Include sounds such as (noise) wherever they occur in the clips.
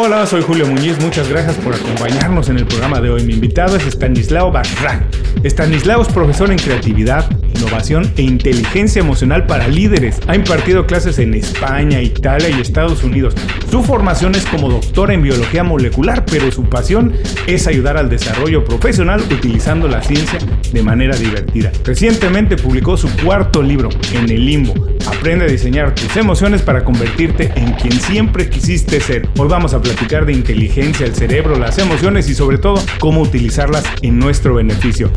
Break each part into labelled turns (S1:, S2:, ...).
S1: Hola, soy Julio Muñiz, muchas gracias por acompañarnos en el programa de hoy. Mi invitado es Stanislao Barra. Stanislao es profesor en creatividad, innovación e inteligencia emocional para líderes. Ha impartido clases en España, Italia y Estados Unidos. Su formación es como doctor en biología molecular, pero su pasión es ayudar al desarrollo profesional utilizando la ciencia de manera divertida. Recientemente publicó su cuarto libro, En el Limbo. Aprende a diseñar tus emociones para convertirte en quien siempre quisiste ser. Hoy vamos a platicar de inteligencia, el cerebro, las emociones y sobre todo cómo utilizarlas en nuestro beneficio.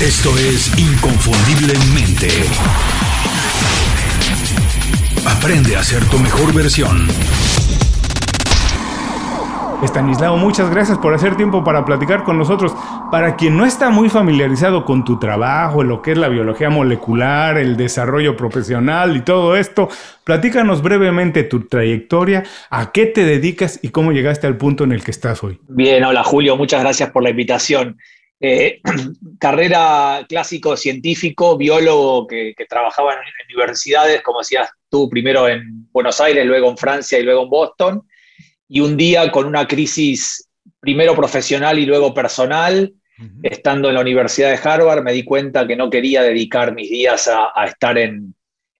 S2: Esto es Inconfundiblemente. Aprende a ser tu mejor versión.
S1: Estanislao, muchas gracias por hacer tiempo para platicar con nosotros. Para quien no está muy familiarizado con tu trabajo, lo que es la biología molecular, el desarrollo profesional y todo esto, platícanos brevemente tu trayectoria, a qué te dedicas y cómo llegaste al punto en el que estás hoy.
S3: Bien, hola Julio, muchas gracias por la invitación. Eh, (clears throat) carrera clásico científico, biólogo que, trabajaba en, universidades, como decías tú, primero en Buenos Aires, luego en Francia y luego en Boston. Y un día con una crisis primero profesional y luego personal, estando en la Universidad de Harvard, me di cuenta que no quería dedicar mis días a, estar en,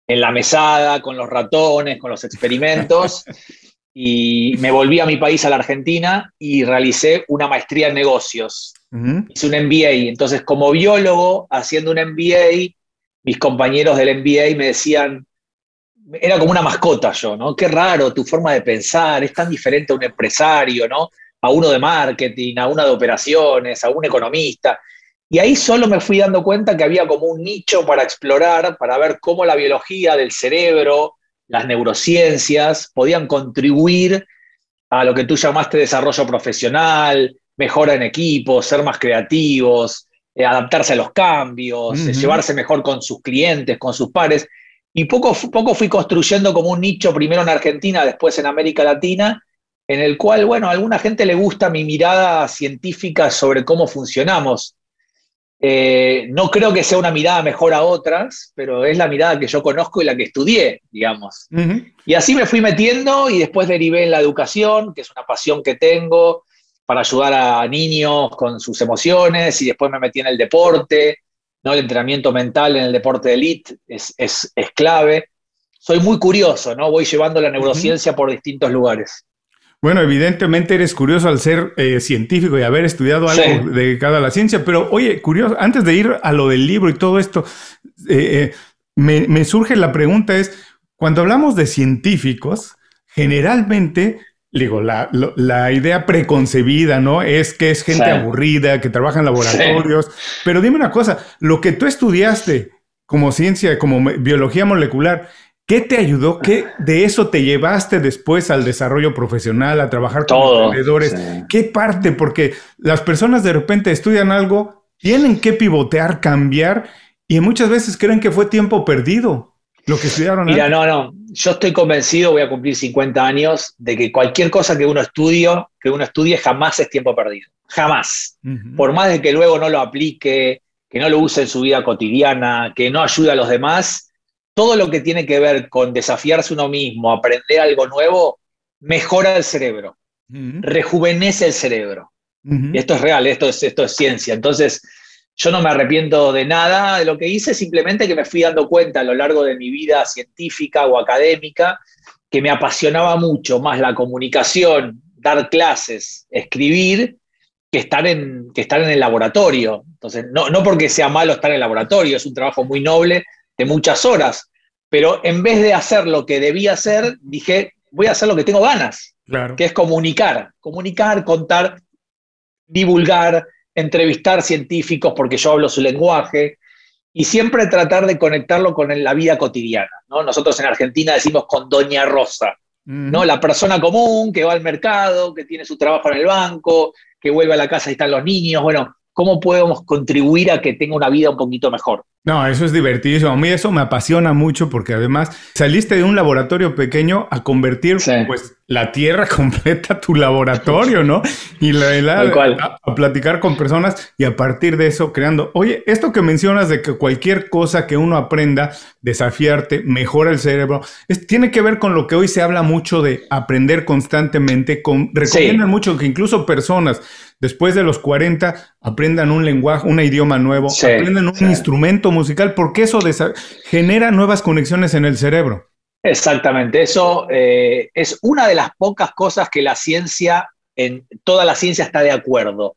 S3: en la mesada, con los ratones, con los experimentos. (laughs) y me volví a mi país, a la Argentina, y realicé una maestría en negocios. Hice un MBA. Entonces, como biólogo, haciendo un MBA, mis compañeros del MBA me decían, era como una mascota yo, ¿no? Qué raro tu forma de pensar, es tan diferente a un empresario, ¿no? A uno de marketing, a uno de operaciones, a un economista. Y ahí solo me fui dando cuenta que había como un nicho para explorar, para ver cómo la biología del cerebro, las neurociencias podían contribuir a lo que tú llamaste desarrollo profesional, mejora en equipo, ser más creativos, eh, adaptarse a los cambios, eh, llevarse mejor con sus clientes, con sus pares. Y poco, poco fui construyendo como un nicho, primero en Argentina, después en América Latina, en el cual, bueno, a alguna gente le gusta mi mirada científica sobre cómo funcionamos. Eh, no creo que sea una mirada mejor a otras, pero es la mirada que yo conozco y la que estudié, digamos. Y así me fui metiendo y después derivé en la educación, que es una pasión que tengo para ayudar a niños con sus emociones y después me metí en el deporte, ¿no? El entrenamiento mental en el deporte de elite es, es, clave. Soy muy curioso, ¿no? Voy llevando la neurociencia por distintos lugares.
S1: Bueno, evidentemente eres curioso al ser eh, científico y haber estudiado algo dedicado a la ciencia, pero oye, curioso, antes de ir a lo del libro y todo esto, eh, eh, me, me, surge la pregunta es, cuando hablamos de científicos, generalmente digo, la, la, idea preconcebida, ¿no? Es que es gente aburrida, que trabaja en laboratorios. Pero dime una cosa, lo que tú estudiaste como ciencia, como biología molecular, ¿qué te ayudó? ¿Qué de eso te llevaste después al desarrollo profesional, a trabajar con emprendedores? ¿Qué parte? Porque las personas de repente estudian algo, tienen que pivotear, cambiar y muchas veces creen que fue tiempo perdido. Que estudiaron.
S3: Mira, no, no. Yo estoy convencido, voy a cumplir 50 años, de que cualquier cosa que uno estudie, que uno estudie jamás es tiempo perdido. Jamás. Por más de que luego no lo aplique, que no lo use en su vida cotidiana, que no ayude a los demás, todo lo que tiene que ver con desafiarse uno mismo, aprender algo nuevo, mejora el cerebro, rejuvenece el cerebro. Y esto es real, esto es, esto es ciencia. Entonces, yo no me arrepiento de nada de lo que hice, simplemente que me fui dando cuenta a lo largo de mi vida científica o académica que me apasionaba mucho más la comunicación, dar clases, escribir, que estar en, que estar en el laboratorio. Entonces, no, no porque sea malo estar en el laboratorio, es un trabajo muy noble de muchas horas, pero en vez de hacer lo que debía hacer, dije, voy a hacer lo que tengo ganas, que es comunicar, comunicar, contar, divulgar, entrevistar científicos porque yo hablo su lenguaje y siempre tratar de conectarlo con la vida cotidiana. ¿no? Nosotros en Argentina decimos con Doña Rosa, ¿no? la persona común que va al mercado, que tiene su trabajo en el banco, que vuelve a la casa y están los niños. Bueno, cómo podemos contribuir a que tenga una vida un poquito mejor.
S1: No, eso es divertidísimo. A mí eso me apasiona mucho porque además saliste de un laboratorio pequeño a convertir pues la tierra (laughs) completa tu laboratorio, ¿no? Y la, a, a, platicar con personas y a partir de eso creando. Oye, esto que mencionas de que cualquier cosa que uno aprenda, desafiarte, mejora el cerebro, es, tiene que ver con lo que hoy se habla mucho de aprender constantemente. Con, recomiendan mucho que incluso personas después de los 40 aprendan un lenguaje, un idioma nuevo, aprendan un instrumento musical, porque eso genera nuevas conexiones en el cerebro.
S3: Exactamente, eso eh, es una de las pocas cosas que la ciencia, en toda la ciencia está de acuerdo.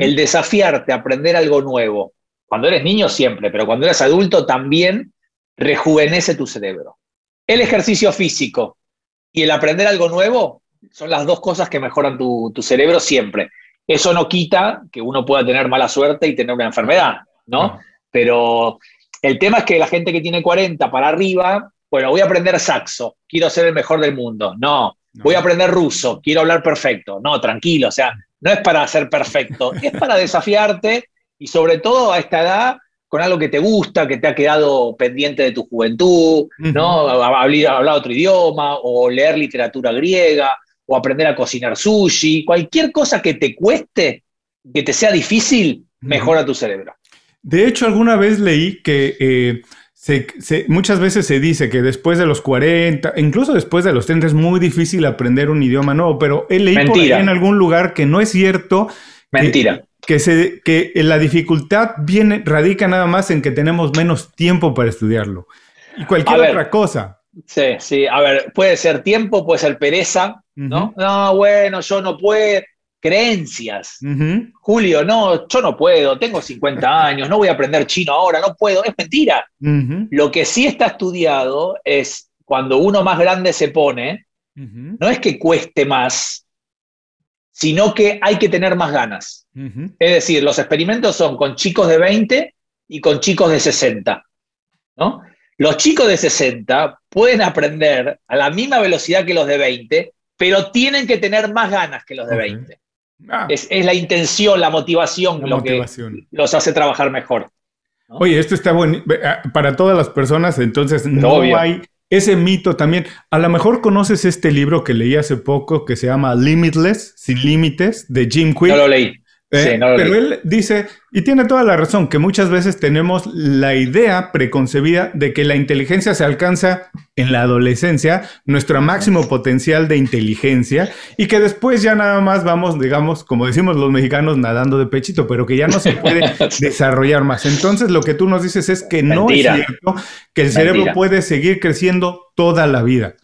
S3: El desafiarte a aprender algo nuevo. Cuando eres niño siempre, pero cuando eres adulto también rejuvenece tu cerebro. El ejercicio físico y el aprender algo nuevo son las dos cosas que mejoran tu cerebro siempre. Eso no quita que uno pueda tener mala suerte y tener una enfermedad, ¿no? Pero el tema es que la gente que tiene 40 para arriba, bueno, voy a aprender saxo, quiero ser el mejor del mundo. No, voy a aprender ruso, quiero hablar perfecto. No, tranquilo, o sea, no es para ser perfecto, (laughs) es para desafiarte y sobre todo a esta edad con algo que te gusta, que te ha quedado pendiente de tu juventud, ¿no? hablar otro idioma o leer literatura griega o aprender a cocinar sushi, cualquier cosa que te cueste, que te sea difícil, mejora tu cerebro.
S1: De hecho, alguna vez leí que eh, muchas veces se dice que después de los 40, incluso después de los 30, es muy difícil aprender un idioma nuevo, pero he leído en algún lugar que no es cierto.
S3: Mentira.
S1: Que, se, que la dificultad viene, radica nada más en que tenemos menos tiempo para estudiarlo. Y cualquier otra cosa.
S3: Sí, sí. A ver, puede ser tiempo, puede ser pereza, ¿no? No, bueno, yo no puedo. Creencias. Julio, no, yo no puedo, tengo 50 (laughs) años, no voy a aprender chino ahora, no puedo. Es mentira. Lo que sí está estudiado es cuando uno más grande se pone, no es que cueste más, sino que hay que tener más ganas. Es decir, los experimentos son con chicos de 20 y con chicos de 60. ¿no? Los chicos de 60 pueden aprender a la misma velocidad que los de 20, pero tienen que tener más ganas que los de 20. Ah. Es, la intención, la motivación lo que los hace trabajar mejor.
S1: Oye, esto está bueno ah, para todas las personas, entonces no hay ese mito también. A lo mejor conoces este libro que leí hace poco que se llama Limitless, sin límites, de Jim Quick.
S3: No lo leí.
S1: Eh, pero él dice, y tiene toda la razón, que muchas veces tenemos la idea preconcebida de que la inteligencia se alcanza en la adolescencia, nuestro máximo potencial de inteligencia, y que después ya nada más vamos, digamos, como decimos los mexicanos, nadando de pechito, pero que ya no se puede (laughs) desarrollar más. Entonces lo que tú nos dices es que no es cierto que el cerebro puede seguir creciendo toda la vida.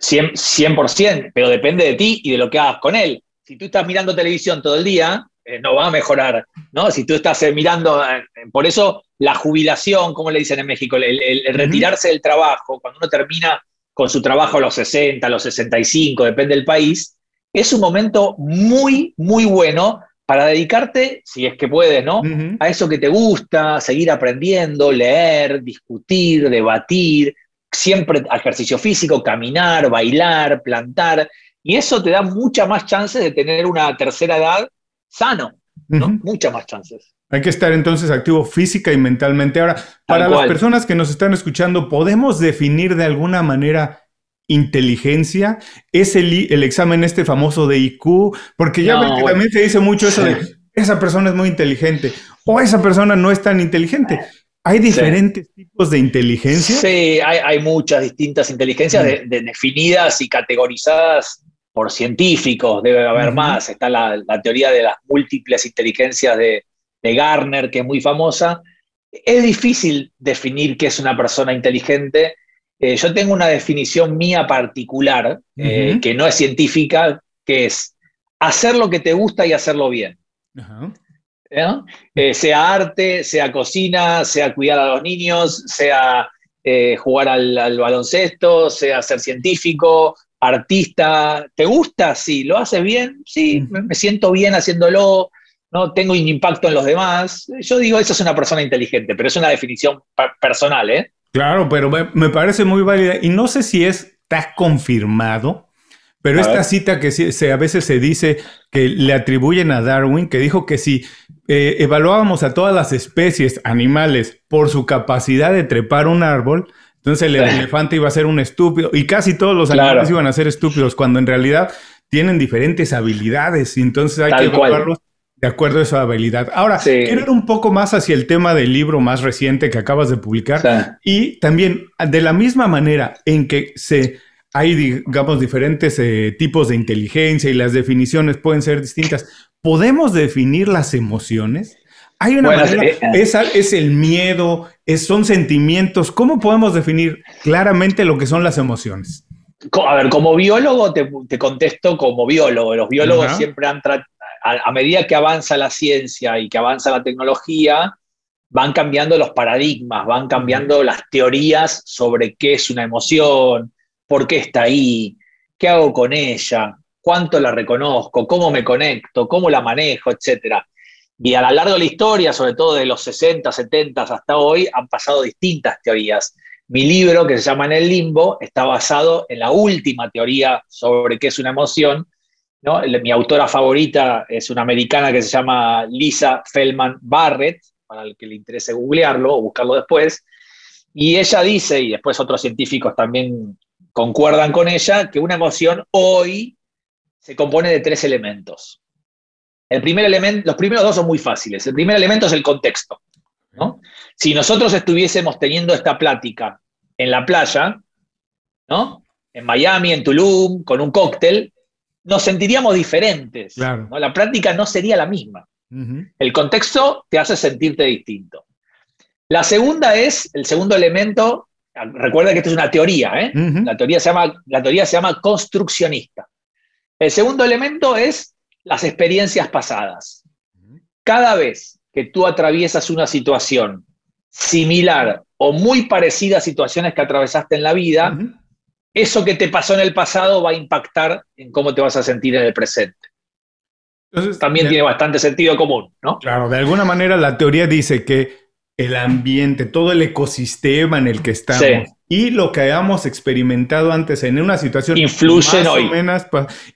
S3: 100%, 100%, pero depende de ti y de lo que hagas con él. Si tú estás mirando televisión todo el día, eh, no va a mejorar, ¿no? Si tú estás eh, mirando, eh, por eso la jubilación, como le dicen en México, el, retirarse del trabajo, cuando uno termina con su trabajo a los 60, a los 65, depende del país, es un momento muy, muy bueno para dedicarte, si es que puedes, ¿no? A eso que te gusta, seguir aprendiendo, leer, discutir, debatir, siempre ejercicio físico, caminar, bailar, plantar, y eso te da muchas más chances de tener una tercera edad sano, ¿no? Muchas más chances.
S1: Hay que estar entonces activo física y mentalmente. Ahora, para las personas que nos están escuchando, ¿podemos definir de alguna manera inteligencia? ¿Es el, el examen este famoso de IQ? Porque ya ven que también se dice mucho eso de (laughs) esa persona es muy inteligente o esa persona no es tan inteligente. ¿Hay diferentes tipos de inteligencia?
S3: Sí, hay, muchas distintas inteligencias definidas y categorizadas por científicos, debe haber más. Está la, teoría de las múltiples inteligencias de, de, Garner, que es muy famosa. Es difícil definir qué es una persona inteligente. Eh, yo tengo una definición mía particular, eh, que no es científica, que es hacer lo que te gusta y hacerlo bien. ¿Eh? sea arte, sea cocina, sea cuidar a los niños, sea jugar al, al, baloncesto, sea ser científico, artista, ¿te gusta? Sí, ¿lo haces bien? Sí, me, siento bien haciéndolo, no tengo un impacto en los demás. Yo digo, eso es una persona inteligente, pero es una definición personal, ¿eh?
S1: Claro, pero me, parece muy válida y no sé si está confirmado, pero esta cita que se, a veces se dice que le atribuyen a Darwin, que dijo que si eh, evaluábamos a todas las especies animales por su capacidad de trepar un árbol, entonces el elefante iba a ser un estúpido y casi todos los animales iban a ser estúpidos, cuando en realidad tienen diferentes habilidades y entonces hay que evaluarlos de acuerdo a esa habilidad. Ahora, quiero ir un poco más hacia el tema del libro más reciente que acabas de publicar y también de la misma manera en que se hay, digamos, diferentes eh, tipos de inteligencia y las definiciones pueden ser distintas. ¿Podemos definir las emociones? Hay una manera, es, es, el miedo, es, son sentimientos. ¿Cómo podemos definir claramente lo que son las emociones?
S3: A ver, como biólogo te, te contesto como biólogo. Los biólogos siempre han tratado, a, medida que avanza la ciencia y que avanza la tecnología, van cambiando los paradigmas, van cambiando las teorías sobre qué es una emoción, por qué está ahí, qué hago con ella, cuánto la reconozco, cómo me conecto, cómo la manejo, etc. Y a lo largo de la historia, sobre todo de los 60, 70 hasta hoy, han pasado distintas teorías. Mi libro, que se llama En el limbo, está basado en la última teoría sobre qué es una emoción, mi autora favorita es una americana que se llama Lisa Feldman Barrett, para el que le interese googlearlo o buscarlo después. Y ella dice, y después otros científicos también concuerdan con ella, que una emoción hoy se compone de tres elementos. El primer elemento, los primeros dos son muy fáciles. El primer elemento es el contexto. Si nosotros estuviésemos teniendo esta plática en la playa, ¿no? en Miami, en Tulum, con un cóctel, nos sentiríamos diferentes. La práctica no sería la misma. El contexto te hace sentirte distinto. La segunda es, el segundo elemento, recuerda que esto es una teoría, ¿eh? la, teoría se llama, la teoría se llama construccionista. El segundo elemento es las experiencias pasadas. Cada vez que tú atraviesas una situación similar o muy parecida a situaciones que atravesaste en la vida, eso que te pasó en el pasado va a impactar en cómo te vas a sentir en el presente. Entonces, También tiene bastante sentido común, ¿no?
S1: Claro, de alguna manera la teoría dice que el ambiente, todo el ecosistema en el que estamos y lo que hayamos experimentado antes en una situación
S3: influye hoy.
S1: menos,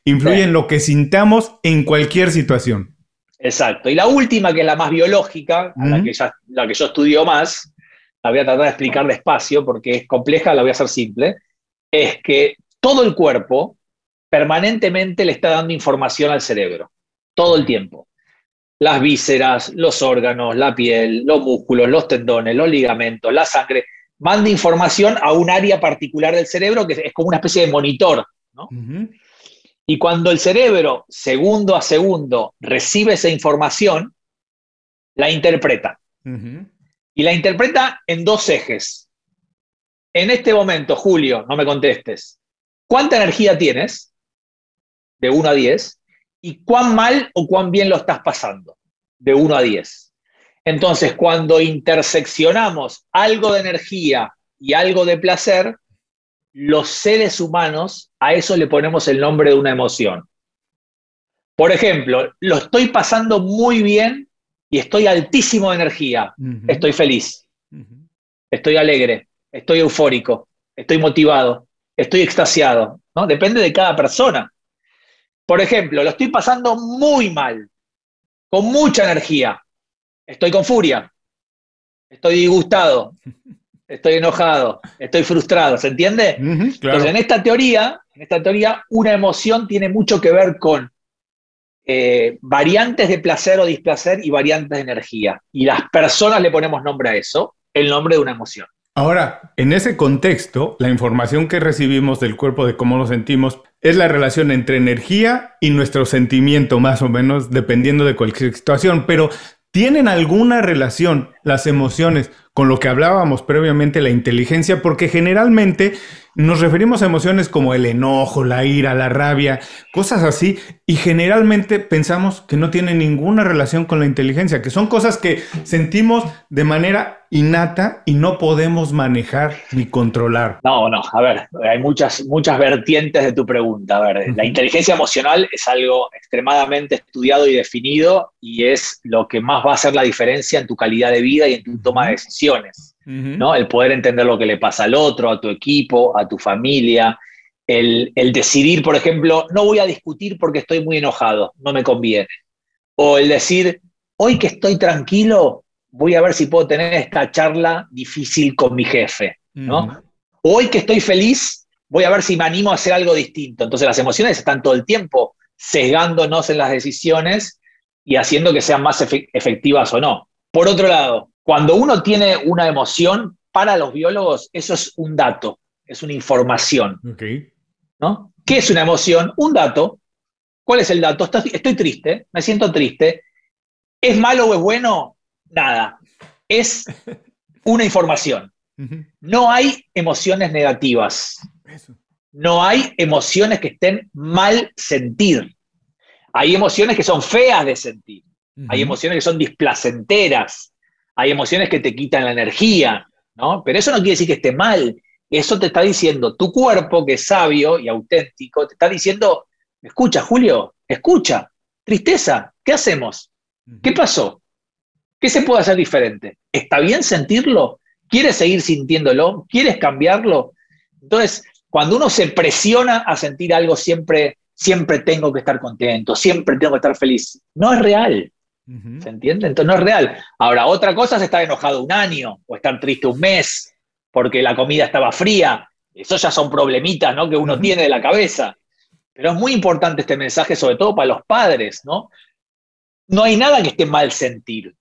S1: influye en lo que sintamos en cualquier situación.
S3: Exacto. Y la última, que es la más biológica, la, que la que yo estudio más, la voy a tratar de explicar despacio porque es compleja, la voy a hacer simple es que todo el cuerpo permanentemente le está dando información al cerebro, todo el tiempo. Las vísceras, los órganos, la piel, los músculos, los tendones, los ligamentos, la sangre, manda información a un área particular del cerebro que es como una especie de monitor. Y cuando el cerebro, segundo a segundo, recibe esa información, la interpreta. Y la interpreta en dos ejes en este momento, Julio, no me contestes, ¿cuánta energía tienes? De 1 a 10. ¿Y cuán mal o cuán bien lo estás pasando? De 1 a 10. Entonces, cuando interseccionamos algo de energía y algo de placer, los seres humanos a eso le ponemos el nombre de una emoción. Por ejemplo, lo estoy pasando muy bien y estoy altísimo de energía. Estoy feliz. Estoy alegre estoy eufórico, estoy motivado, estoy extasiado, ¿no? Depende de cada persona. Por ejemplo, lo estoy pasando muy mal, con mucha energía, estoy con furia, estoy disgustado, (laughs) estoy enojado, estoy frustrado, ¿se entiende? Entonces, en esta teoría, en esta teoría, una emoción tiene mucho que ver con eh, variantes de placer o displacer y variantes de energía. Y las personas le ponemos nombre a eso, el nombre de una emoción.
S1: Ahora, en ese contexto, la información que recibimos del cuerpo de cómo nos sentimos es la relación entre energía y nuestro sentimiento, más o menos, dependiendo de cualquier situación. Pero, ¿tienen alguna relación las emociones con lo que hablábamos previamente, la inteligencia? Porque generalmente nos referimos a emociones como el enojo, la ira, la rabia, cosas así, y generalmente pensamos que no tienen ninguna relación con la inteligencia, que son cosas que sentimos de manera innata y no podemos manejar ni controlar.
S3: No, no, a ver, hay muchas, muchas vertientes de tu pregunta. A ver, la inteligencia emocional es algo extremadamente estudiado y definido y es lo que más va a hacer la diferencia en tu calidad de vida y en tu toma de decisiones. ¿no? El poder entender lo que le pasa al otro, a tu equipo, a tu familia, el, decidir, por ejemplo, no voy a discutir porque estoy muy enojado, no me conviene. O el decir, hoy que estoy tranquilo, voy a ver si puedo tener esta charla difícil con mi jefe, ¿no? Hoy que estoy feliz, voy a ver si me animo a hacer algo distinto. Entonces las emociones están todo el tiempo sesgándonos en las decisiones y haciendo que sean más efectivas o no. Por otro lado, cuando uno tiene una emoción, para los biólogos eso es un dato, es una información. ¿no? ¿Qué es una emoción? Un dato. ¿Cuál es el dato? Estoy triste, me siento triste. ¿Es malo o es bueno? Nada. Es una información. No hay emociones negativas. No hay emociones que estén mal sentir. Hay emociones que son feas de sentir. Hay emociones que son displacenteras. Hay emociones que te quitan la energía, ¿no? Pero eso no quiere decir que esté mal. Eso te está diciendo tu cuerpo, que es sabio y auténtico, te está diciendo, escucha, Julio, escucha, tristeza, ¿qué hacemos? ¿Qué pasó? ¿Qué se puede hacer diferente? ¿Está bien sentirlo? ¿Quieres seguir sintiéndolo? ¿Quieres cambiarlo? Entonces, cuando uno se presiona a sentir algo siempre, siempre tengo que estar contento, siempre tengo que estar feliz, no es real. ¿Se entiende? Entonces no es real. Ahora, otra cosa es estar enojado un año o estar triste un mes porque la comida estaba fría. Eso ya son problemitas ¿no? que uno tiene de la cabeza. Pero es muy importante este mensaje, sobre todo para los padres, ¿no? No hay nada que esté mal sentir.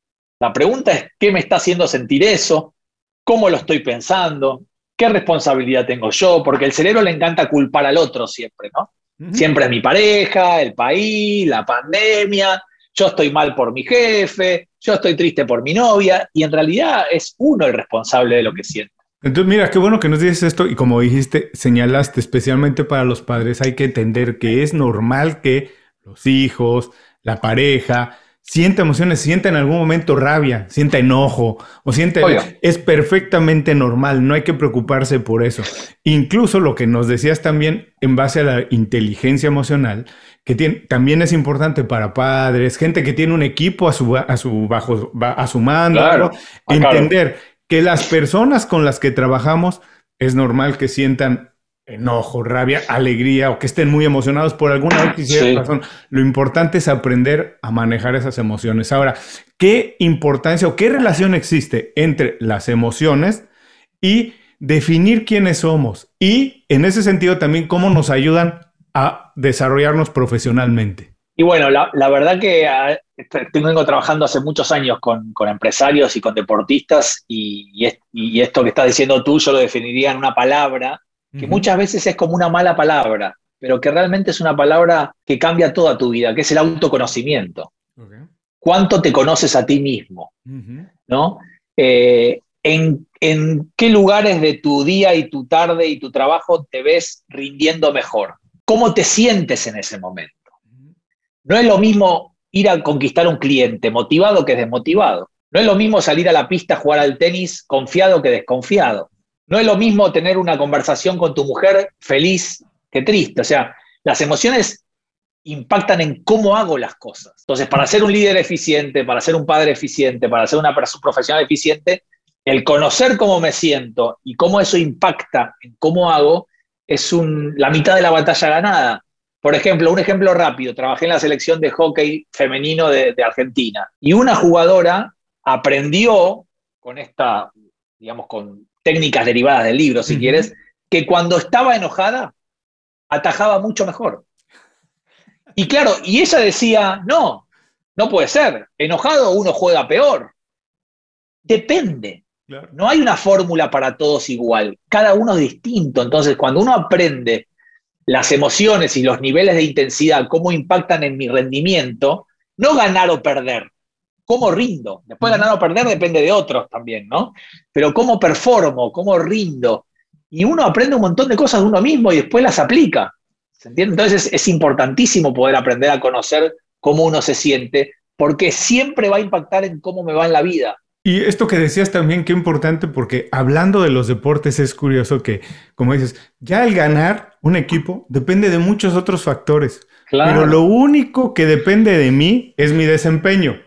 S3: La pregunta es, ¿qué me está haciendo sentir eso? ¿Cómo lo estoy pensando? ¿Qué responsabilidad tengo yo? Porque el cerebro le encanta culpar al otro siempre, ¿no? Siempre es mi pareja, el país, la pandemia, yo estoy mal por mi jefe, yo estoy triste por mi novia, y en realidad es uno el responsable de lo que siente.
S1: Entonces, mira, qué bueno que nos dices esto y como dijiste, señalaste especialmente para los padres, hay que entender que es normal que los hijos, la pareja, sienta emociones, sienta en algún momento rabia, sienta enojo o siente... Es perfectamente normal, no hay que preocuparse por eso. Incluso lo que nos decías también en base a la inteligencia emocional, que tiene, también es importante para padres, gente que tiene un equipo a su, a su, bajo, a su mando, entender que las personas con las que trabajamos es normal que sientan enojo, rabia, alegría o que estén muy emocionados por alguna razón. Lo importante es aprender a manejar esas emociones. Ahora, ¿qué importancia o qué relación existe entre las emociones y definir quiénes somos? Y en ese sentido también cómo nos ayudan a desarrollarnos profesionalmente.
S3: Y bueno, la, verdad que ah, vengo trabajando hace muchos años con, empresarios y con deportistas y, esto que estás diciendo tú yo lo definiría en una palabra que muchas veces es como una mala palabra, pero que realmente es una palabra que cambia toda tu vida, que es el autoconocimiento. ¿Cuánto te conoces a ti mismo? ¿No? Eh, ¿en, ¿En qué lugares de tu día y tu tarde y tu trabajo te ves rindiendo mejor? ¿Cómo te sientes en ese momento? No es lo mismo ir a conquistar un cliente motivado que desmotivado. No es lo mismo salir a la pista a jugar al tenis confiado que desconfiado. No es lo mismo tener una conversación con tu mujer feliz que triste. O sea, las emociones impactan en cómo hago las cosas. Entonces, para ser un líder eficiente, para ser un padre eficiente, para ser una persona profesional eficiente, el conocer cómo me siento y cómo eso impacta en cómo hago es la mitad de la batalla ganada. Por ejemplo, un ejemplo rápido, trabajé en la selección de hockey femenino de, Argentina y una jugadora aprendió con esta, digamos, con técnicas derivadas del libro, si quieres, que cuando estaba enojada, atajaba mucho mejor. Y claro, y ella decía, no, no puede ser, enojado uno juega peor. Depende. No hay una fórmula para todos igual, cada uno es distinto. Entonces, cuando uno aprende las emociones y los niveles de intensidad, cómo impactan en mi rendimiento, no ganar o perder, cómo rindo. Después ganar o perder depende de otros también, ¿no? Pero cómo performo, cómo rindo. Y uno aprende un montón de cosas de uno mismo y después las aplica. ¿Se entiende? Entonces es, importantísimo poder aprender a conocer cómo uno se siente, porque siempre va a impactar en cómo me va en la vida.
S1: Y esto que decías también, qué importante, porque hablando de los deportes es curioso que, como dices, ya el ganar un equipo depende de muchos otros factores. Pero lo único que depende de mí es mi desempeño.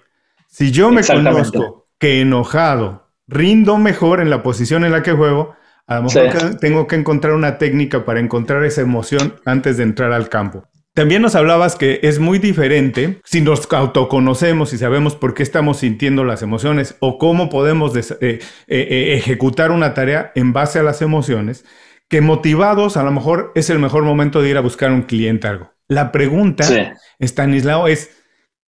S1: Si yo me conozco que enojado rindo mejor en la posición en la que juego, a lo mejor tengo que encontrar una técnica para encontrar esa emoción antes de entrar al campo. También nos hablabas que es muy diferente si nos autoconocemos y sabemos por qué estamos sintiendo las emociones o cómo podemos eh, eh, eh, ejecutar una tarea en base a las emociones, que motivados a lo mejor es el mejor momento de ir a buscar un cliente algo. La pregunta, Stanislao, es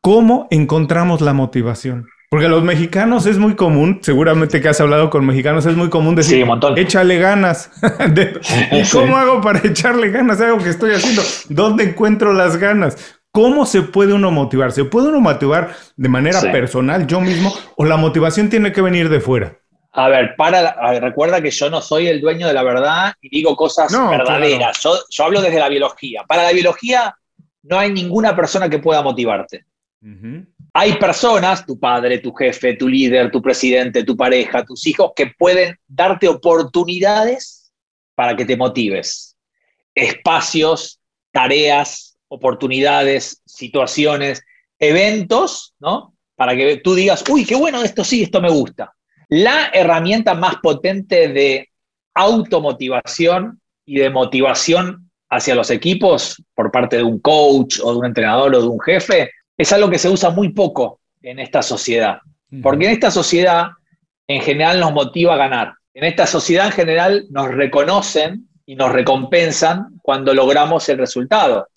S1: ¿cómo encontramos la motivación? Porque los mexicanos es muy común, seguramente que has hablado con mexicanos, es muy común decir, échale ganas. (laughs) ¿Y (laughs) cómo hago para echarle ganas? Algo que estoy haciendo. ¿Dónde encuentro las ganas? ¿Cómo se puede uno motivar? ¿Se puede uno motivar de manera personal, yo mismo, o la motivación tiene que venir de fuera?
S3: A ver, para, recuerda que yo no soy el dueño de la verdad y digo cosas verdaderas. Yo, yo, hablo desde la biología. Para la biología no hay ninguna persona que pueda motivarte. Hay personas, tu padre, tu jefe, tu líder, tu presidente, tu pareja, tus hijos, que pueden darte oportunidades para que te motives. Espacios, tareas, oportunidades, situaciones, eventos, ¿no? Para que tú digas, uy, qué bueno esto sí, esto me gusta. La herramienta más potente de automotivación y de motivación hacia los equipos por parte de un coach o de un entrenador o de un jefe es algo que se usa muy poco en esta sociedad. Porque en esta sociedad en general nos motiva a ganar. En esta sociedad en general nos reconocen y nos recompensan cuando logramos el resultado,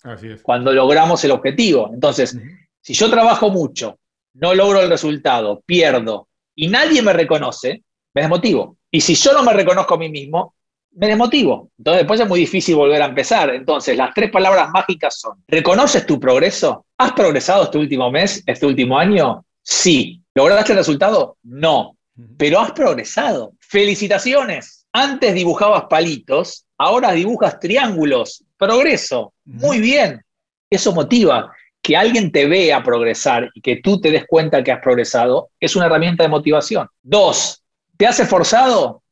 S3: cuando logramos el objetivo. Entonces, si yo trabajo mucho, no logro el resultado, pierdo y nadie me reconoce, me desmotivo. Y si yo no me reconozco a mí mismo, me desmotivo. Entonces después es muy difícil volver a empezar. Entonces las tres palabras mágicas son, ¿reconoces tu progreso? ¿Has progresado este último mes, este último año? Sí. ¿Lograste el resultado? No. Pero has progresado. Felicitaciones. Antes dibujabas palitos, ahora dibujas triángulos. Progreso. Muy bien. Eso motiva. Que alguien te vea progresar y que tú te des cuenta que has progresado es una herramienta de motivación. Dos, ¿te has esforzado?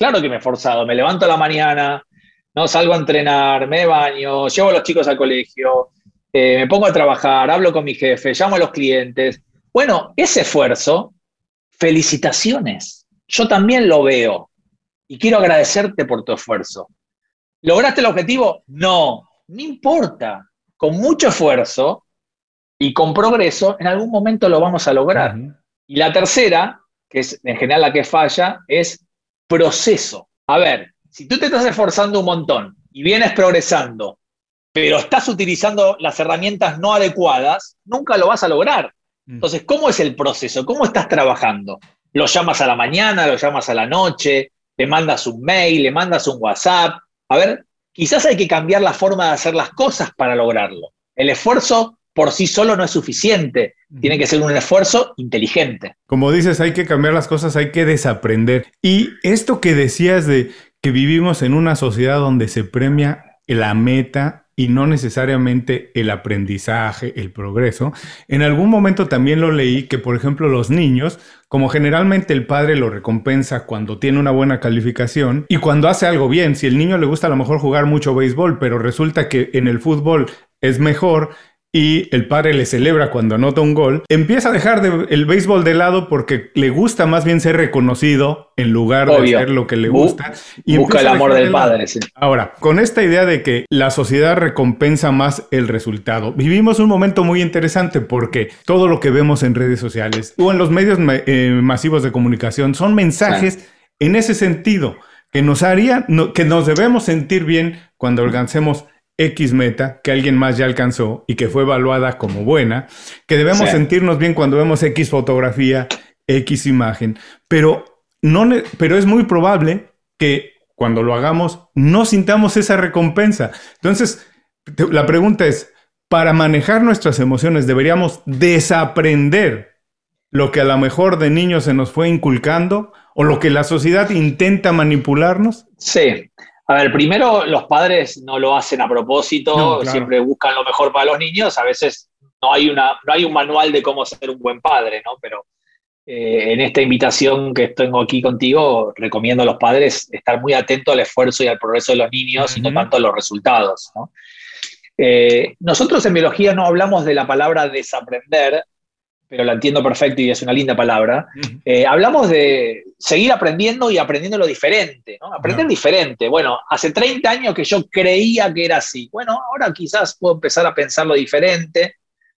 S3: Claro que me he forzado, me levanto a la mañana, no salgo a entrenar, me baño, llevo a los chicos al colegio, eh, me pongo a trabajar, hablo con mi jefe, llamo a los clientes. Bueno, ese esfuerzo, felicitaciones. Yo también lo veo y quiero agradecerte por tu esfuerzo. ¿Lograste el objetivo? No, no importa. Con mucho esfuerzo y con progreso, en algún momento lo vamos a lograr. Y la tercera, que es en general la que falla, es proceso. A ver, si tú te estás esforzando un montón y vienes progresando, pero estás utilizando las herramientas no adecuadas, nunca lo vas a lograr. Mm. Entonces, ¿cómo es el proceso? ¿Cómo estás trabajando? ¿Lo llamas a la mañana? ¿Lo llamas a la noche? ¿Le mandas un mail? ¿Le mandas un WhatsApp? A ver, quizás hay que cambiar la forma de hacer las cosas para lograrlo. El esfuerzo por sí solo no es suficiente. Tiene que ser un esfuerzo inteligente.
S1: Como dices, hay que cambiar las cosas, hay que desaprender. Y esto que decías de que vivimos en una sociedad donde se premia la meta y no necesariamente el aprendizaje, el progreso. En algún momento también lo leí que, por ejemplo, los niños, como generalmente el padre lo recompensa cuando tiene una buena calificación y cuando hace algo bien, si el niño le gusta a lo mejor jugar mucho béisbol, pero resulta que en el fútbol es mejor, y el padre le celebra cuando anota un gol, empieza a dejar el béisbol de lado porque le gusta más bien ser reconocido en lugar de hacer lo que le gusta.
S3: y busca el amor del padre.
S1: Ahora, con esta idea de que la sociedad recompensa más el resultado, vivimos un momento muy interesante porque todo lo que vemos en redes sociales o en los medios eh, masivos de comunicación son mensajes en ese sentido que nos harían, que nos debemos sentir bien cuando alcancemos X meta que alguien más ya alcanzó y que fue evaluada como buena, que debemos sentirnos bien cuando vemos X fotografía, X imagen, pero, no, pero es muy probable que cuando lo hagamos no sintamos esa recompensa. Entonces, la pregunta es, para manejar nuestras emociones deberíamos desaprender lo que a lo mejor de niños se nos fue inculcando o lo que la sociedad intenta manipularnos?
S3: Sí, a ver, primero los padres no lo hacen a propósito, siempre buscan lo mejor para los niños, a veces no hay, una, no hay un manual de cómo ser un buen padre, ¿no? Pero eh, en esta invitación que tengo aquí contigo, recomiendo a los padres estar muy atentos al esfuerzo y al progreso de los niños y no tanto a los resultados, eh, nosotros en biología no hablamos de la palabra desaprender, pero la entiendo perfecto y es una linda palabra. Eh, hablamos de seguir aprendiendo y aprendiendo lo diferente, ¿no? Aprender diferente. Bueno, hace 30 años que yo creía que era así. Bueno, ahora quizás puedo empezar a pensarlo diferente,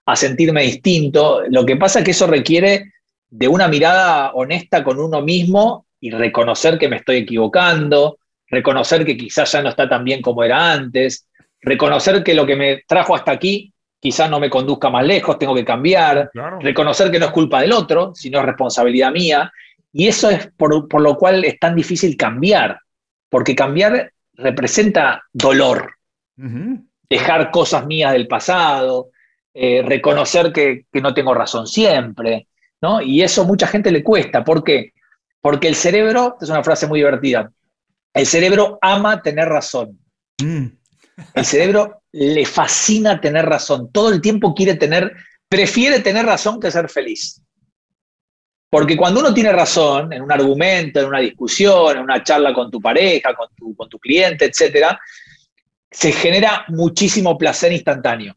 S3: a sentirme distinto. Lo que pasa es que eso requiere de una mirada honesta con uno mismo y reconocer que me estoy equivocando, reconocer que quizás ya no está tan bien como era antes, reconocer que lo que me trajo hasta aquí quizás no me conduzca más lejos, tengo que cambiar, reconocer que no es culpa del otro, sino es responsabilidad mía. Y eso es por, lo cual es tan difícil cambiar, porque cambiar representa dolor, dejar cosas mías del pasado, eh, reconocer que, que, no tengo razón siempre, ¿no? Y eso a mucha gente le cuesta. ¿Por qué? Porque el cerebro, es una frase muy divertida, el cerebro ama tener razón. Mm. El cerebro le fascina tener razón. Todo el tiempo quiere tener, prefiere tener razón que ser feliz. Porque cuando uno tiene razón en un argumento, en una discusión, en una charla con tu pareja, con tu, con tu cliente, etc., se genera muchísimo placer instantáneo.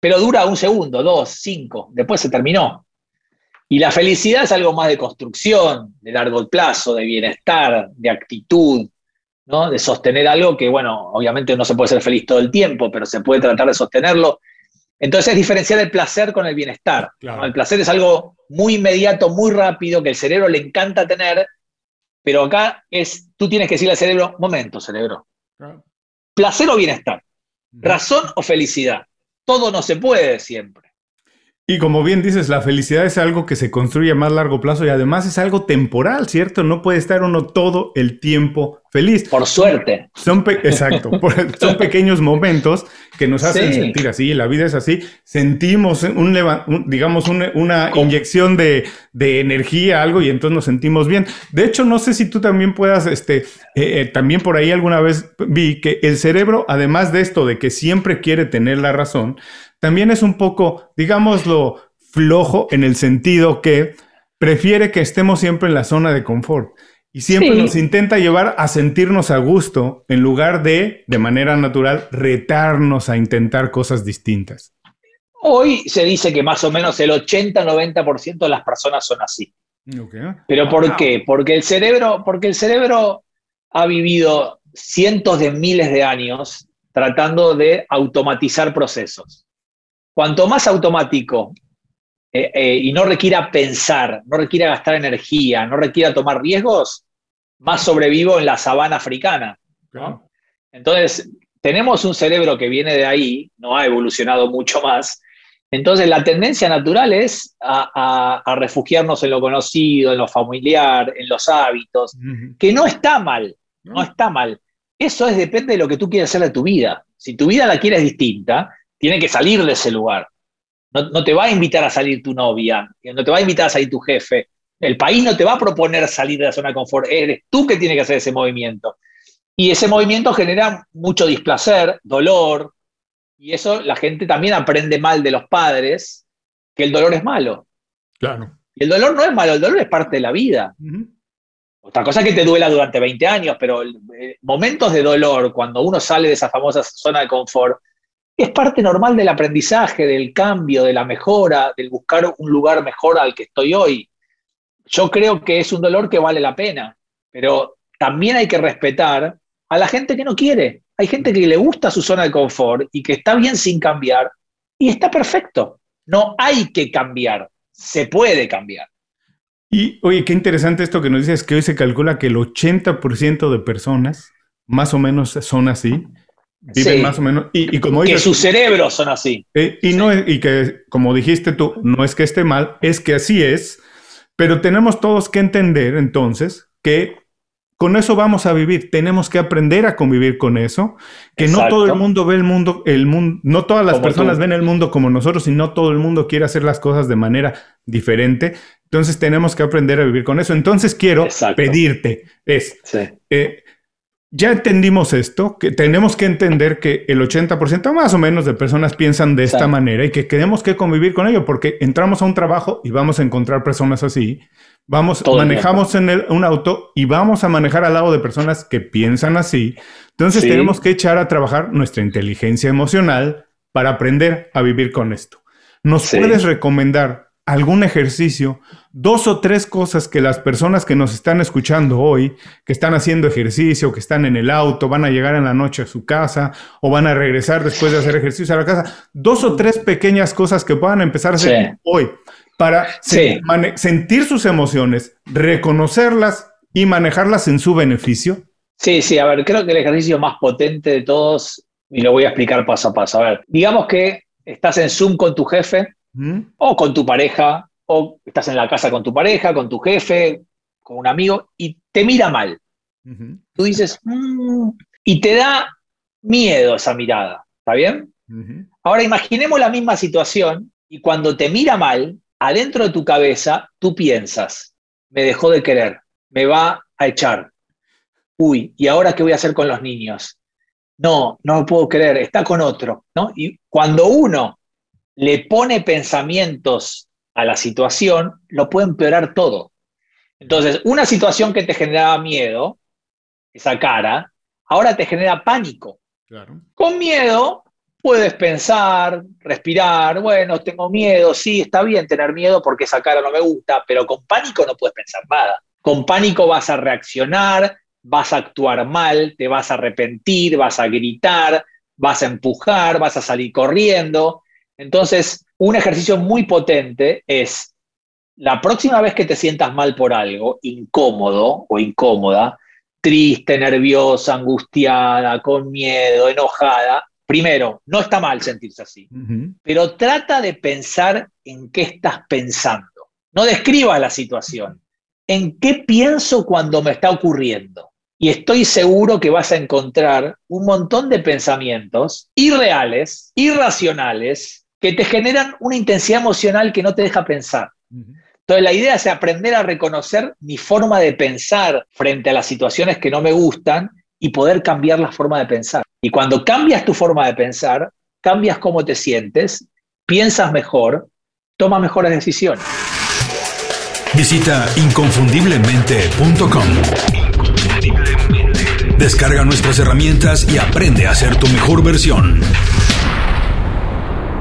S3: Pero dura un segundo, dos, cinco, después se terminó. Y la felicidad es algo más de construcción, de largo plazo, de bienestar, de actitud, de sostener algo que, bueno, obviamente no se puede ser feliz todo el tiempo, pero se puede tratar de sostenerlo. Entonces es diferenciar el placer con el bienestar. El placer es algo muy inmediato, muy rápido, que el cerebro le encanta tener, pero acá es, tú tienes que decirle al cerebro, momento, cerebro. Placer o bienestar, razón o felicidad. Todo no se puede siempre.
S1: Y como bien dices, la felicidad es algo que se construye a más largo plazo y además es algo temporal, ¿cierto? No puede estar uno todo el tiempo feliz.
S3: Por suerte.
S1: Son Exacto. son pequeños momentos que nos hacen sentir así. La vida es así. Sentimos un, digamos, una inyección de, energía, algo, y entonces nos sentimos bien. De hecho, no sé si tú también puedas, este, eh, eh, también por ahí alguna vez vi que el cerebro, además de esto, de que siempre quiere tener la razón, también es un poco, digámoslo, flojo en el sentido que prefiere que estemos siempre en la zona de confort y siempre nos intenta llevar a sentirnos a gusto en lugar de, de manera natural, retarnos a intentar cosas distintas.
S3: Hoy se dice que más o menos el 80-90% de las personas son así. Pero ¿por qué? Porque el, cerebro, porque el cerebro ha vivido cientos de miles de años tratando de automatizar procesos. Cuanto más automático eh, eh, y no requiera pensar, no requiera gastar energía, no requiera tomar riesgos, más sobrevivo en la sabana africana. Entonces, tenemos un cerebro que viene de ahí, no ha evolucionado mucho más. Entonces, la tendencia natural es a, refugiarnos en lo conocido, en lo familiar, en los hábitos, que no está mal, no está mal. Eso es, depende de lo que tú quieras hacer de tu vida. Si tu vida la quieres distinta, tiene que salir de ese lugar. No, te va a invitar a salir tu novia, no te va a invitar a salir tu jefe. El país no te va a proponer salir de la zona de confort, eres tú que tienes que hacer ese movimiento. Y ese movimiento genera mucho displacer, dolor, y eso la gente también aprende mal de los padres, que el dolor es malo.
S1: Claro.
S3: Y el dolor no es malo, el dolor es parte de la vida. Otra cosa es que te duela durante 20 años, pero eh, momentos de dolor, cuando uno sale de esa famosa zona de confort, es parte normal del aprendizaje, del cambio, de la mejora, del buscar un lugar mejor al que estoy hoy. Yo creo que es un dolor que vale la pena, pero también hay que respetar a la gente que no quiere. Hay gente que le gusta su zona de confort y que está bien sin cambiar y está perfecto. No hay que cambiar, se puede cambiar.
S1: Y oye, qué interesante esto que nos dices, que hoy se calcula que el 80% de personas más o menos son así. Viven más o menos. Y, como
S3: que sus cerebros son así.
S1: Eh, y, no, y que, como dijiste tú, no es que esté mal, es que así es. Pero tenemos todos que entender entonces que con eso vamos a vivir. Tenemos que aprender a convivir con eso. Que no todo el mundo ve el mundo, el mundo, no todas las personas ven el mundo como nosotros y no todo el mundo quiere hacer las cosas de manera diferente. Entonces tenemos que aprender a vivir con eso. Entonces quiero pedirte es, eh, ya entendimos esto, que tenemos que entender que el 80% más o menos de personas piensan de esta manera y que tenemos que convivir con ello porque entramos a un trabajo y vamos a encontrar personas así. Vamos, manejamos en un auto y vamos a manejar al lado de personas que piensan así. Entonces tenemos que echar a trabajar nuestra inteligencia emocional para aprender a vivir con esto. ¿Nos puedes recomendar algún ejercicio, dos o tres cosas que las personas que nos están escuchando hoy, que están haciendo ejercicio, que están en el auto, van a llegar en la noche a su casa o van a regresar después de hacer ejercicio a la casa, dos o tres pequeñas cosas que puedan empezar a hacer hoy para sentir sus emociones, reconocerlas y manejarlas en su beneficio?
S3: Sí, sí, a ver, creo que el ejercicio más potente de todos, y lo voy a explicar paso a paso. A ver, digamos que estás en Zoom con tu jefe o con tu pareja, o estás en la casa con tu pareja, con tu jefe, con un amigo, y te mira mal. Tú dices, mm", y te da miedo esa mirada, ¿está bien? Ahora imaginemos la misma situación y cuando te mira mal, adentro de tu cabeza, tú piensas, me dejó de querer, me va a echar. Uy, ¿y ahora qué voy a hacer con los niños? No, no lo puedo creer, está con otro, ¿no? Y cuando uno le pone pensamientos a la situación, lo puede empeorar todo. Entonces, una situación que te generaba miedo, esa cara, ahora te genera pánico. Con miedo puedes pensar, respirar, bueno, tengo miedo, sí, está bien tener miedo porque esa cara no me gusta, pero con pánico no puedes pensar nada. Con pánico vas a reaccionar, vas a actuar mal, te vas a arrepentir, vas a gritar, vas a empujar, vas a salir corriendo. Entonces, un ejercicio muy potente es la próxima vez que te sientas mal por algo, incómodo o incómoda, triste, nerviosa, angustiada, con miedo, enojada, primero, no está mal sentirse así, pero trata de pensar en qué estás pensando. No describas la situación. ¿En qué pienso cuando me está ocurriendo? Y estoy seguro que vas a encontrar un montón de pensamientos irreales, irracionales, que te generan una intensidad emocional que no te deja pensar. Entonces la idea es aprender a reconocer mi forma de pensar frente a las situaciones que no me gustan y poder cambiar la forma de pensar. Y cuando cambias tu forma de pensar, cambias cómo te sientes, piensas mejor, tomas mejores decisiones.
S2: Visita inconfundiblemente.com. Descarga nuestras herramientas y aprende a ser tu mejor versión.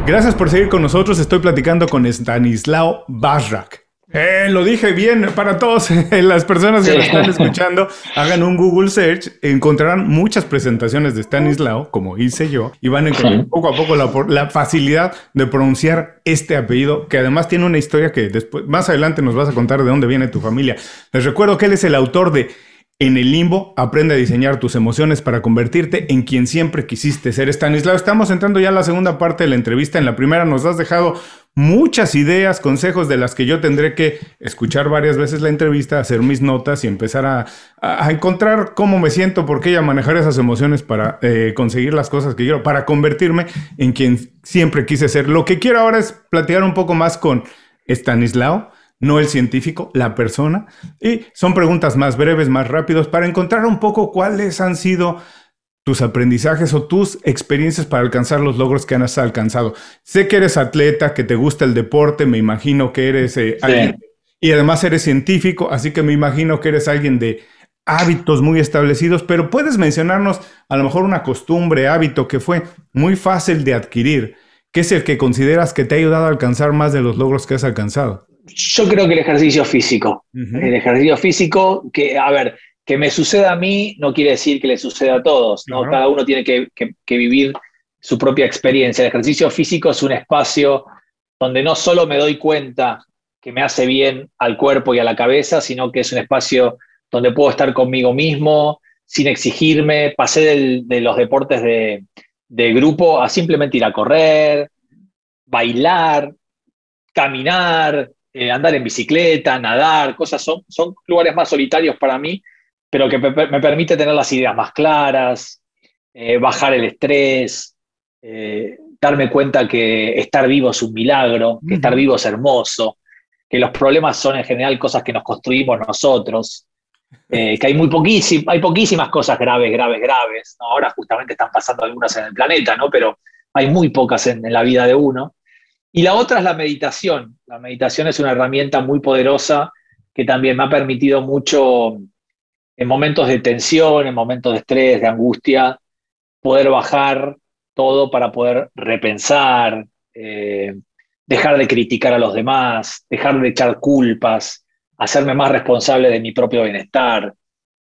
S1: Gracias por seguir con nosotros. Estoy platicando con Stanislao Basrak. Eh, lo dije bien para todos las personas que lo están escuchando. Hagan un Google search, encontrarán muchas presentaciones de Stanislao, como hice yo, y van a encontrar poco a poco la, la, facilidad de pronunciar este apellido, que además tiene una historia que después, más adelante nos vas a contar de dónde viene tu familia. Les recuerdo que él es el autor de en el limbo, aprende a diseñar tus emociones para convertirte en quien siempre quisiste ser. Stanislao, estamos entrando ya a la segunda parte de la entrevista. En la primera nos has dejado muchas ideas, consejos de las que yo tendré que escuchar varias veces la entrevista, hacer mis notas y empezar a, encontrar cómo me siento, por qué a manejar esas emociones para eh, conseguir las cosas que quiero, para convertirme en quien siempre quise ser. Lo que quiero ahora es platicar un poco más con Stanislao no el científico, la persona. Y son preguntas más breves, más rápidos, para encontrar un poco cuáles han sido tus aprendizajes o tus experiencias para alcanzar los logros que has alcanzado. Sé que eres atleta, que te gusta el deporte, me imagino que eres eh, alguien, y además eres científico, así que me imagino que eres alguien de hábitos muy establecidos, pero puedes mencionarnos a lo mejor una costumbre, hábito que fue muy fácil de adquirir, que es el que consideras que te ha ayudado a alcanzar más de los logros que has alcanzado.
S3: Yo creo que el ejercicio físico. El ejercicio físico, que, a ver, que me suceda a mí no quiere decir que le suceda a todos, ¿no? Cada uno tiene que, vivir su propia experiencia. El ejercicio físico es un espacio donde no solo me doy cuenta que me hace bien al cuerpo y a la cabeza, sino que es un espacio donde puedo estar conmigo mismo, sin exigirme. Pasé de los deportes de, de grupo a simplemente ir a correr, bailar, caminar, eh, andar en bicicleta, nadar, cosas son, son lugares más solitarios para mí, pero que me, permite tener las ideas más claras, eh, bajar el estrés, eh, darme cuenta que estar vivo es un milagro, que estar vivo es hermoso, que los problemas son en general cosas que nos construimos nosotros, que hay muy poquísimas, hay poquísimas cosas graves, graves, graves. Ahora justamente están pasando algunas en el planeta, ¿no? Pero hay muy pocas en la vida de uno. Y la otra es la meditación. La meditación es una herramienta muy poderosa que también me ha permitido mucho en momentos de tensión, en momentos de estrés, de angustia, poder bajar todo para poder repensar, eh, dejar de criticar a los demás, dejar de echar culpas, hacerme más responsable de mi propio bienestar.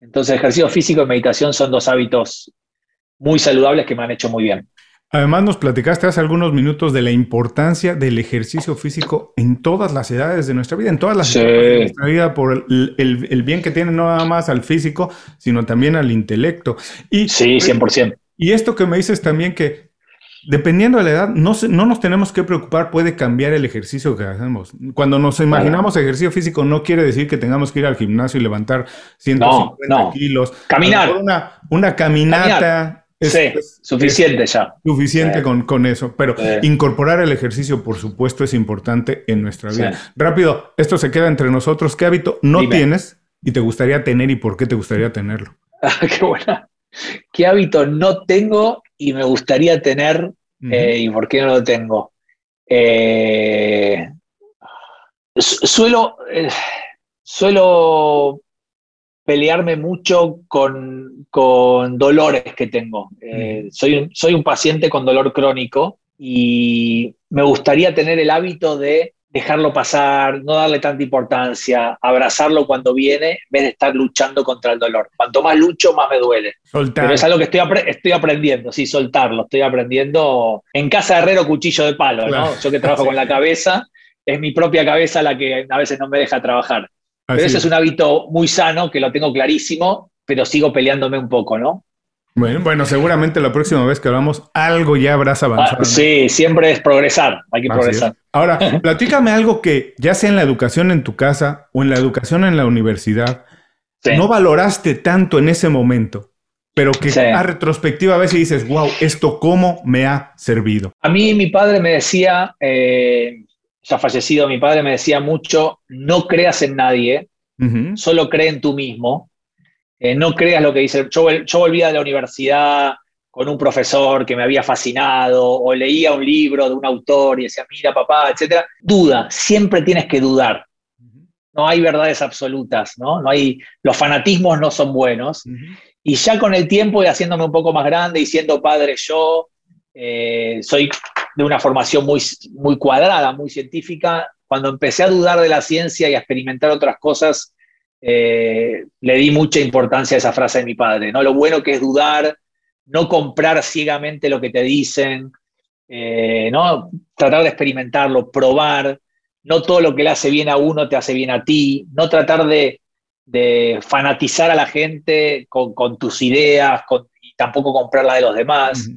S3: Entonces, ejercicio físico y meditación son dos hábitos muy saludables que me han hecho muy bien.
S1: Además, nos platicaste hace algunos minutos de la importancia del ejercicio físico en todas las edades de nuestra vida, en todas las edades de nuestra vida, por el, bien que tiene no nada más al físico, sino también al intelecto.
S3: Y, sí, 100%.
S1: Y esto que me dices también que dependiendo de la edad, no, no nos tenemos que preocupar, puede cambiar el ejercicio que hacemos. Cuando nos imaginamos ejercicio físico, no quiere decir que tengamos que ir al gimnasio y levantar 150 kilos.
S3: Caminar.
S1: Una, una caminata.
S3: Sí, suficiente ya.
S1: Suficiente con, con, eso, pero incorporar el ejercicio, por supuesto, es importante en nuestra vida. Rápido, esto se queda entre nosotros. ¿Qué hábito no tienes y te gustaría tener y por qué te gustaría tenerlo? (laughs)
S3: qué buena. ¿Qué hábito no tengo y me gustaría tener eh, y por qué no lo tengo? Eh, suelo, eh, suelo pelearme mucho con, dolores que tengo. soy, soy un paciente con dolor crónico y me gustaría tener el hábito de dejarlo pasar, no darle tanta importancia, abrazarlo cuando viene, en vez de estar luchando contra el dolor. Cuanto más lucho, más me duele. Pero es algo que estoy, estoy aprendiendo, sí, soltarlo, estoy aprendiendo en casa de herrero cuchillo de palo, ¿no? Yo que trabajo (laughs) con la cabeza, es mi propia cabeza la que a veces no me deja trabajar. Pero ese es un hábito muy sano, que lo tengo clarísimo, pero sigo peleándome un poco, ¿no?
S1: Bueno, seguramente la próxima vez que hablamos, algo ya habrás avanzado.
S3: Ah, sí, siempre es progresar, hay que progresar.
S1: Ahora, (laughs) platícame algo que, ya sea en la educación en tu casa o en la educación en la universidad, no valoraste tanto en ese momento, pero que a retrospectiva a veces dices, wow, esto cómo me ha servido.
S3: A mí mi padre me decía, eh, ya fallecido, mi padre me decía mucho, no creas en nadie, solo cree en tú mismo. Eh, no creas lo que dice. Yo, yo volvía de la universidad con un profesor que me había fascinado o leía un libro de un autor y decía, mira papá, etc. Duda, siempre tienes que dudar. No hay verdades absolutas, ¿no? no hay, los fanatismos no son buenos. Y ya con el tiempo y haciéndome un poco más grande y siendo padre yo, eh, soy de una formación muy, muy cuadrada, muy científica. Cuando empecé a dudar de la ciencia y a experimentar otras cosas, eh, le di mucha importancia a esa frase de mi padre, ¿no? Lo bueno que es dudar, no comprar ciegamente lo que te dicen, eh, ¿no? Tratar de experimentarlo, probar, no todo lo que le hace bien a uno te hace bien a ti, no tratar de, fanatizar a la gente con, tus ideas y tampoco comprar la de los demás.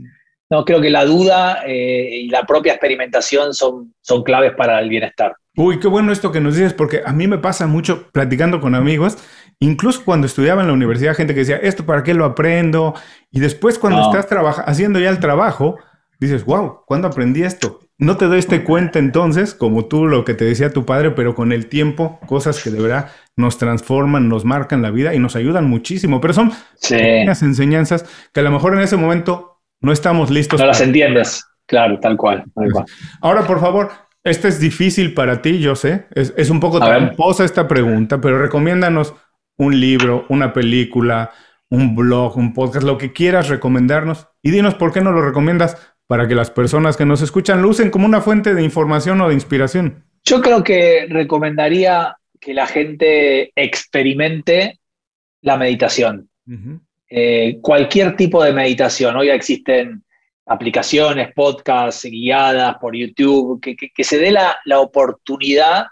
S3: No, creo que la duda eh, y la propia experimentación son, son claves para el bienestar.
S1: Uy, qué bueno esto que nos dices, porque a mí me pasa mucho platicando con amigos, incluso cuando estudiaba en la universidad, gente que decía, ¿esto para qué lo aprendo? Y después cuando estás haciendo ya el trabajo, dices, wow, ¿cuándo aprendí esto? No te doy este cuenta entonces, como tú lo que te decía tu padre, pero con el tiempo, cosas que de verdad nos transforman, nos marcan la vida y nos ayudan muchísimo. Pero son pequeñas enseñanzas que a lo mejor en ese momento no estamos listos.
S3: No las entiendes, claro, tal cual, tal cual.
S1: Ahora, por favor, esta es difícil para ti, yo sé. Es, un poco tramposa esta pregunta, pero recomiéndanos un libro, una película, un blog, un podcast, lo que quieras recomendarnos. Y dinos por qué no lo recomiendas para que las personas que nos escuchan lo usen como una fuente de información o de inspiración.
S3: Yo creo que recomendaría que la gente experimente la meditación. Eh, cualquier tipo de meditación. Hoy existen aplicaciones, podcasts guiadas por YouTube, que, se dé la, oportunidad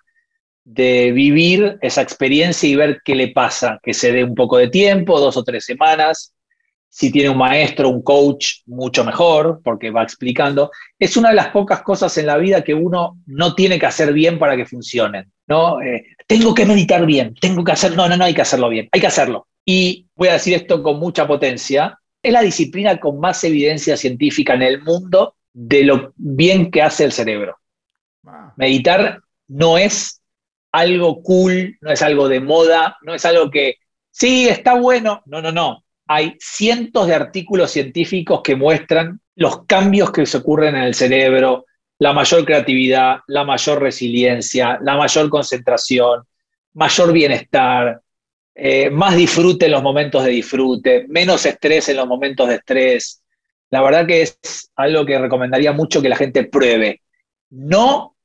S3: de vivir esa experiencia y ver qué le pasa, que se dé un poco de tiempo, dos o tres semanas. Si tiene un maestro, un coach, mucho mejor, porque va explicando. Es una de las pocas cosas en la vida que uno no tiene que hacer bien para que funcionen. ¿no? Eh, tengo que meditar bien, tengo que hacer, no, no, no hay que hacerlo bien, hay que hacerlo. Y voy a decir esto con mucha potencia, es la disciplina con más evidencia científica en el mundo de lo bien que hace el cerebro. Meditar no es algo cool, no es algo de moda, no es algo que, sí, está bueno. No, no, no. Hay cientos de artículos científicos que muestran los cambios que se ocurren en el cerebro, la mayor creatividad, la mayor resiliencia, la mayor concentración, mayor bienestar, eh, más disfrute en los momentos de disfrute, menos estrés en los momentos de estrés. La verdad que es algo que recomendaría mucho que la gente pruebe. No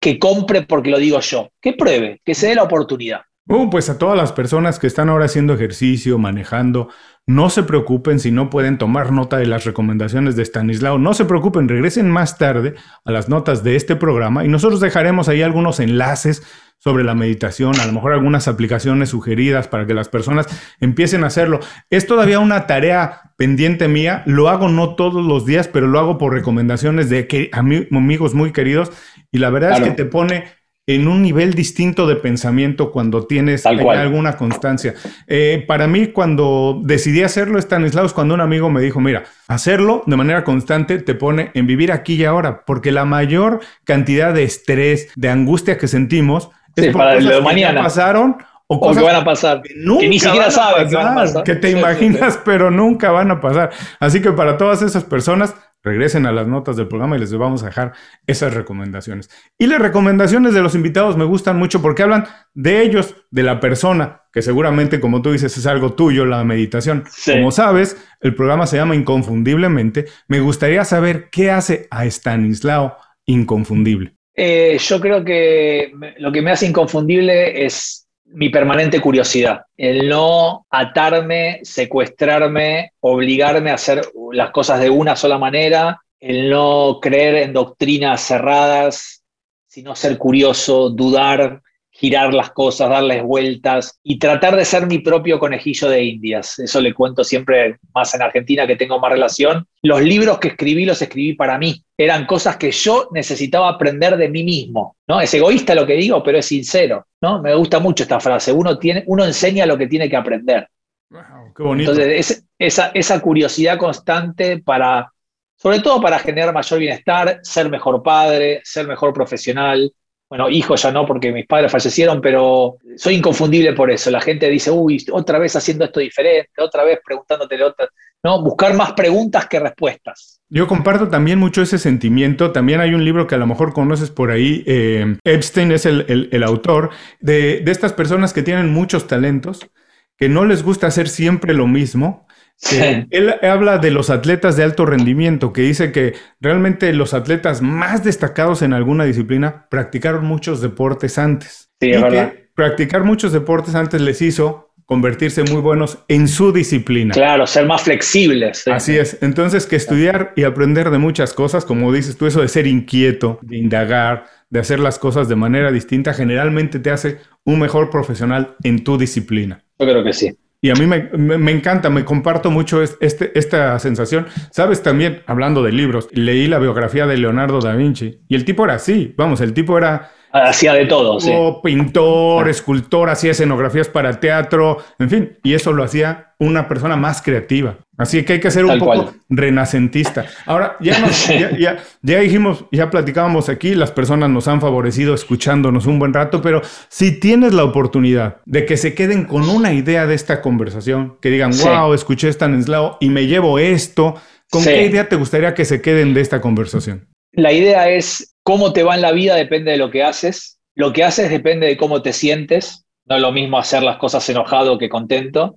S3: que compre porque lo digo yo, que pruebe, que se dé la oportunidad.
S1: Uh, pues a todas las personas que están ahora haciendo ejercicio, manejando, no se preocupen si no pueden tomar nota de las recomendaciones de Stanislao. No se preocupen, regresen más tarde a las notas de este programa y nosotros dejaremos ahí algunos enlaces sobre la meditación, a lo mejor algunas aplicaciones sugeridas para que las personas empiecen a hacerlo. Es todavía una tarea pendiente mía, lo hago no todos los días, pero lo hago por recomendaciones de amigos muy queridos y la verdad es que te pone en un nivel distinto de pensamiento cuando tienes alguna constancia. Eh, para mí, cuando decidí hacerlo, Stanislao, es cuando un amigo me dijo, mira, hacerlo de manera constante te pone en vivir aquí y ahora, porque la mayor cantidad de estrés, de angustia que sentimos,
S3: es por para cosas que mañana.
S1: pasaron o, cosas
S3: que van a pasar,
S1: que, ni siquiera sabes que van a pasar. Que te imaginas, (laughs) pero nunca van a pasar. Así que para todas esas personas, regresen a las notas del programa y les vamos a dejar esas recomendaciones. Y las recomendaciones de los invitados me gustan mucho porque hablan de ellos, de la persona, que seguramente, como tú dices, es algo tuyo, la meditación. Como sabes, el programa se llama Inconfundiblemente. Me gustaría saber qué hace a Stanislao inconfundible.
S3: Eh, yo creo que lo que me hace inconfundible es mi permanente curiosidad, el no atarme, secuestrarme, obligarme a hacer las cosas de una sola manera, el no creer en doctrinas cerradas, sino ser curioso, dudar, girar las cosas, darles vueltas y tratar de ser mi propio conejillo de indias. Eso le cuento siempre más en Argentina que tengo más relación. Los libros que escribí los escribí para mí. Eran cosas que yo necesitaba aprender de mí mismo. ¿no? Es egoísta lo que digo, pero es sincero. ¿no? Me gusta mucho esta frase. Uno, tiene, uno enseña lo que tiene que aprender.
S1: qué bonito.
S3: Entonces, esa, esa curiosidad constante para, sobre todo para generar mayor bienestar, ser mejor padre, ser mejor profesional, bueno, hijo ya no, porque mis padres fallecieron, pero soy inconfundible por eso. La gente dice, uy, otra vez haciendo esto diferente, otra vez preguntándote otra. No, buscar más preguntas que respuestas.
S1: Yo comparto también mucho ese sentimiento. También hay un libro que a lo mejor conoces por ahí. Eh, Epstein es el, autor de, de estas personas que tienen muchos talentos, que no les gusta hacer siempre lo mismo él habla de los atletas de alto rendimiento, que dice que realmente los atletas más destacados en alguna disciplina practicaron muchos deportes antes.
S3: y que
S1: practicar muchos deportes antes les hizo convertirse muy buenos en su disciplina.
S3: Claro, ser más flexibles.
S1: Así es. Entonces, que estudiar y aprender de muchas cosas, como dices tú, eso de ser inquieto, de indagar, de hacer las cosas de manera distinta, generalmente te hace un mejor profesional en tu disciplina.
S3: Yo creo que sí.
S1: Y a mí me, encanta, me comparto mucho este, esta sensación. Sabes también, hablando de libros, leí la biografía de Leonardo da Vinci y el tipo era así, vamos, el tipo era
S3: Hacía de todo, sí.
S1: Pintor, escultor, hacía escenografías para teatro, en fin, y eso lo hacía una persona más creativa. Así que hay que ser un poco renacentista. Ahora, (laughs) ya, ya, ya, dijimos, ya platicábamos aquí, las personas nos han favorecido escuchándonos un buen rato, pero si tienes la oportunidad de que se queden con una idea de esta conversación, que digan, wow, escuché Stanislao y me llevo esto, ¿con qué idea te gustaría que se queden de esta conversación?
S3: La idea es cómo te va en la vida depende de lo que haces. Lo que haces depende de cómo te sientes. No es lo mismo hacer las cosas enojado que contento.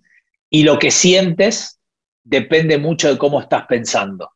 S3: Y lo que sientes depende mucho de cómo estás pensando.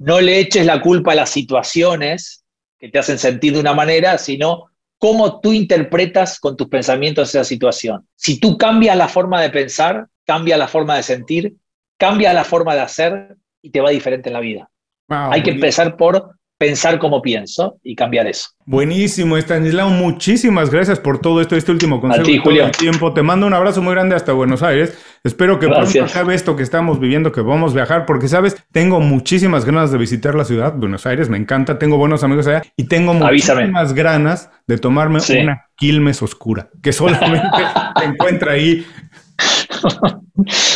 S3: No le eches la culpa a las situaciones que te hacen sentir de una manera, sino cómo tú interpretas con tus pensamientos esa situación. Si tú cambias la forma de pensar, cambia la forma de sentir, cambia la forma de hacer y te va diferente en la vida. Hay que empezar por pensar como pienso y cambiar eso.
S1: Buenísimo, Estanislao. Muchísimas gracias por todo esto, este último consejo.
S3: A ti, Julio.
S1: tiempo. Te mando un abrazo muy grande hasta Buenos Aires. Espero que pronto acabe esto que estamos viviendo, que vamos a viajar, porque sabes, tengo muchísimas ganas de visitar la ciudad, Buenos Aires, me encanta, tengo buenos amigos allá y tengo muchísimas ganas de tomarme una Quilmes oscura, que solamente (laughs) se encuentra ahí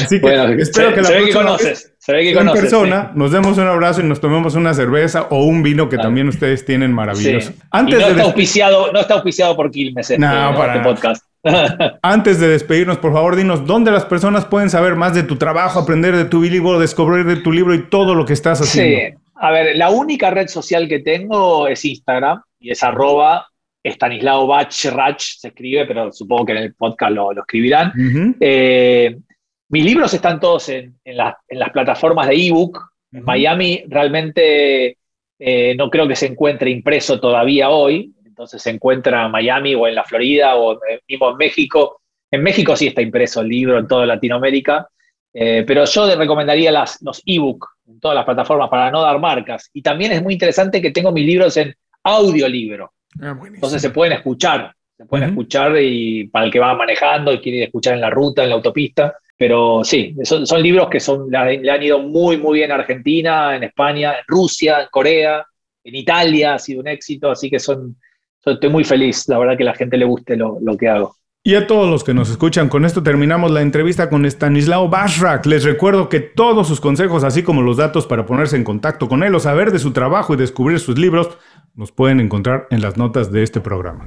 S1: Así que espero que la próxima vez en persona nos demos un abrazo y nos tomemos una cerveza o un vino que también ustedes tienen maravilloso.
S3: Antes no, está auspiciado, no está auspiciado por Quilmes este, este podcast. (laughs)
S1: Antes de despedirnos, por favor, dinos dónde las personas pueden saber más de tu trabajo, aprender de tu libro, descubrir de tu libro y todo lo que estás haciendo. Sí,
S3: a ver, la única red social que tengo es Instagram y es arroba Stanislao Bach Rach, se escribe, pero supongo que en el podcast lo, escribirán. Eh, mis libros están todos en, las plataformas de ebook. En Miami realmente eh, no creo que se encuentre impreso todavía hoy, entonces se encuentra en Miami o en la Florida o mismo en México. En México sí está impreso el libro en toda Latinoamérica, eh, pero yo recomendaría las, los ebook en todas las plataformas para no dar marcas. Y también es muy interesante que tengo mis libros en audiolibro. Ah, entonces se pueden escuchar, se pueden escuchar y para el que va manejando y quiere escuchar en la ruta, en la autopista. Pero sí, son, son libros que son, le han ido muy, muy bien a Argentina, en España, en Rusia, en Corea, en Italia, ha sido un éxito, así que son, estoy muy feliz, la verdad que a la gente le guste lo, lo que hago.
S1: Y a todos los que nos escuchan, con esto terminamos la entrevista con Stanislao Bashrak. Les recuerdo que todos sus consejos, así como los datos para ponerse en contacto con él o saber de su trabajo y descubrir sus libros, los pueden encontrar en las notas de este programa.